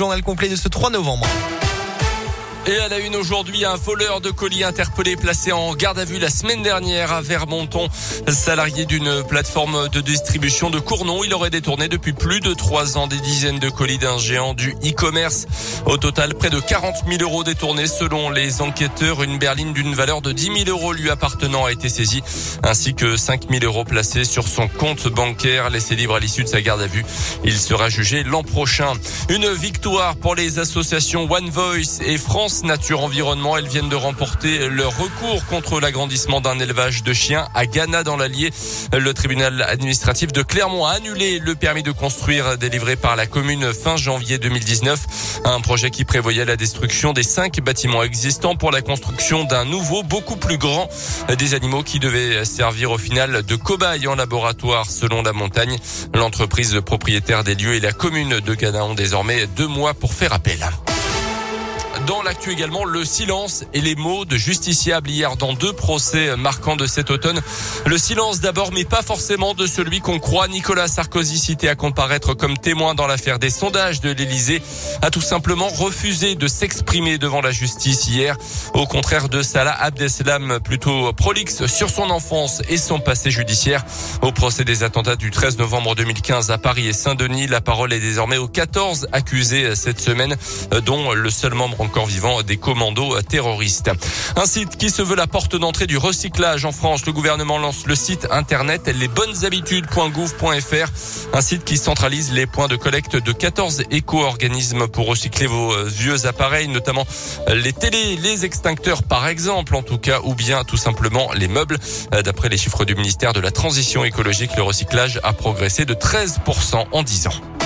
Journal complet de ce 3 novembre. Et à la une aujourd'hui, un voleur de colis interpellé placé en garde à vue la semaine dernière à Vermonton. Salarié d'une plateforme de distribution de Cournon, il aurait détourné depuis plus de trois ans des dizaines de colis d'un géant du e-commerce. Au total, près de 40 000 euros détournés selon les enquêteurs. Une berline d'une valeur de 10 000 euros lui appartenant a été saisie, ainsi que 5 000 euros placés sur son compte bancaire. Laissé libre à l'issue de sa garde à vue, il sera jugé l'an prochain. Une victoire pour les associations One Voice et France Nature Environnement. Elles viennent de remporter leur recours contre l'agrandissement d'un élevage de chiens à Ghana dans l'Allier. Le tribunal administratif de Clermont a annulé le permis de construire délivré par la commune fin janvier 2019. Un projet qui prévoyait la destruction des cinq bâtiments existants pour la construction d'un nouveau, beaucoup plus grand. Des animaux qui devaient servir au final de cobayes en laboratoire selon la montagne. L'entreprise propriétaire des lieux et la commune de Ghana ont désormais deux mois pour faire appel. L'actu également, le silence et les mots de justiciable hier dans deux procès marquants de cet automne. Le silence d'abord, mais pas forcément de celui qu'on croit. Nicolas Sarkozy, cité à comparaître comme témoin dans l'affaire des sondages de l'Elysée, a tout simplement refusé de s'exprimer devant la justice hier. Au contraire de Salah Abdeslam, plutôt prolixe sur son enfance et son passé judiciaire. Au procès des attentats du 13 novembre 2015 à Paris et Saint-Denis, la parole est désormais aux 14 accusés cette semaine, dont le seul membre encore vivant des commandos terroristes. Un site qui se veut la porte d'entrée du recyclage en France. Le gouvernement lance le site internet lesbonneshabitudes.gouv.fr, un site qui centralise les points de collecte de 14 éco-organismes pour recycler vos euh, vieux appareils, notamment les télés, les extincteurs par exemple, en tout cas, ou bien tout simplement les meubles. Euh, d'après les chiffres du ministère de la Transition écologique, le recyclage a progressé de 13% en 10 ans.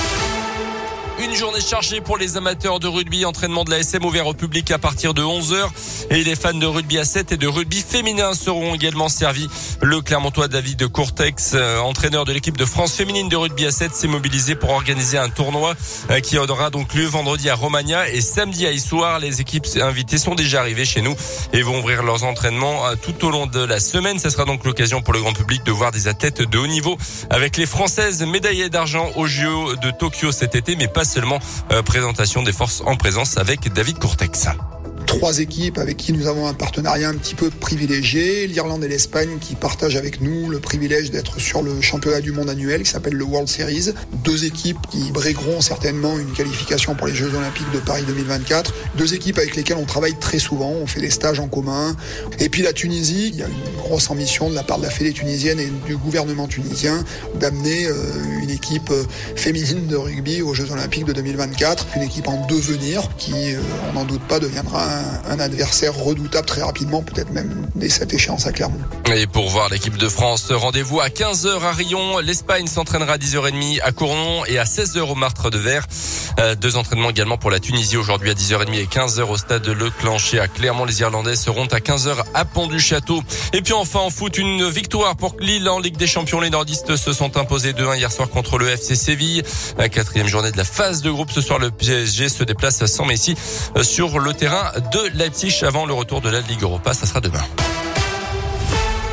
Une journée chargée pour les amateurs de rugby. Entraînement de la SM ouvert au public à partir de 11h. Et les fans de rugby à 7 et de rugby féminin seront également servis. Le Clermontois David Courtex, euh, entraîneur de l'équipe de France féminine de rugby à 7, s'est mobilisé pour organiser un tournoi euh, qui aura donc lieu vendredi à Romagna et samedi à Issoire. Les équipes invitées sont déjà arrivées chez nous et vont ouvrir leurs entraînements euh, tout au long de la semaine. Ce sera donc l'occasion pour le grand public de voir des athlètes de haut niveau avec les Françaises médaillées d'argent au JO de Tokyo cet été, mais pas seulement euh, présentation des forces en présence avec David Courtex trois équipes avec qui nous avons un partenariat un petit peu privilégié, l'Irlande et l'Espagne qui partagent avec nous le privilège d'être sur le championnat du monde annuel qui s'appelle le World Series. Deux équipes qui brigueront certainement une qualification pour les Jeux olympiques de Paris 2024. Deux équipes avec lesquelles on travaille très souvent, on fait des stages en commun. Et puis la Tunisie, il y a une grosse ambition de la part de la Fédé tunisienne et du gouvernement tunisien d'amener euh, une équipe euh, féminine de rugby aux Jeux olympiques de 2024, une équipe en devenir qui, euh, on n'en doute pas, deviendra un, adversaire redoutable très rapidement, peut-être même dès cette échéance à Clermont. Et pour voir l'équipe de France, rendez-vous à 15h à Rion. L'Espagne s'entraînera à 10h30 à Cournon et à 16h au Martre de Verre. Euh, deux entraînements également pour la Tunisie aujourd'hui à 10h30 et 15h au stade de Le à Clermont. Les Irlandais seront à 15h à Pont du Château. Et puis enfin en foot, une victoire pour Lille en Ligue des Champions. Les nordistes se sont imposés 2-1 hier soir contre le FC Séville. La quatrième journée de la phase de groupe ce soir, le PSG se déplace sans Messi euh, sur le terrain de Leipzig avant le retour de la Ligue Europa. Ça sera demain.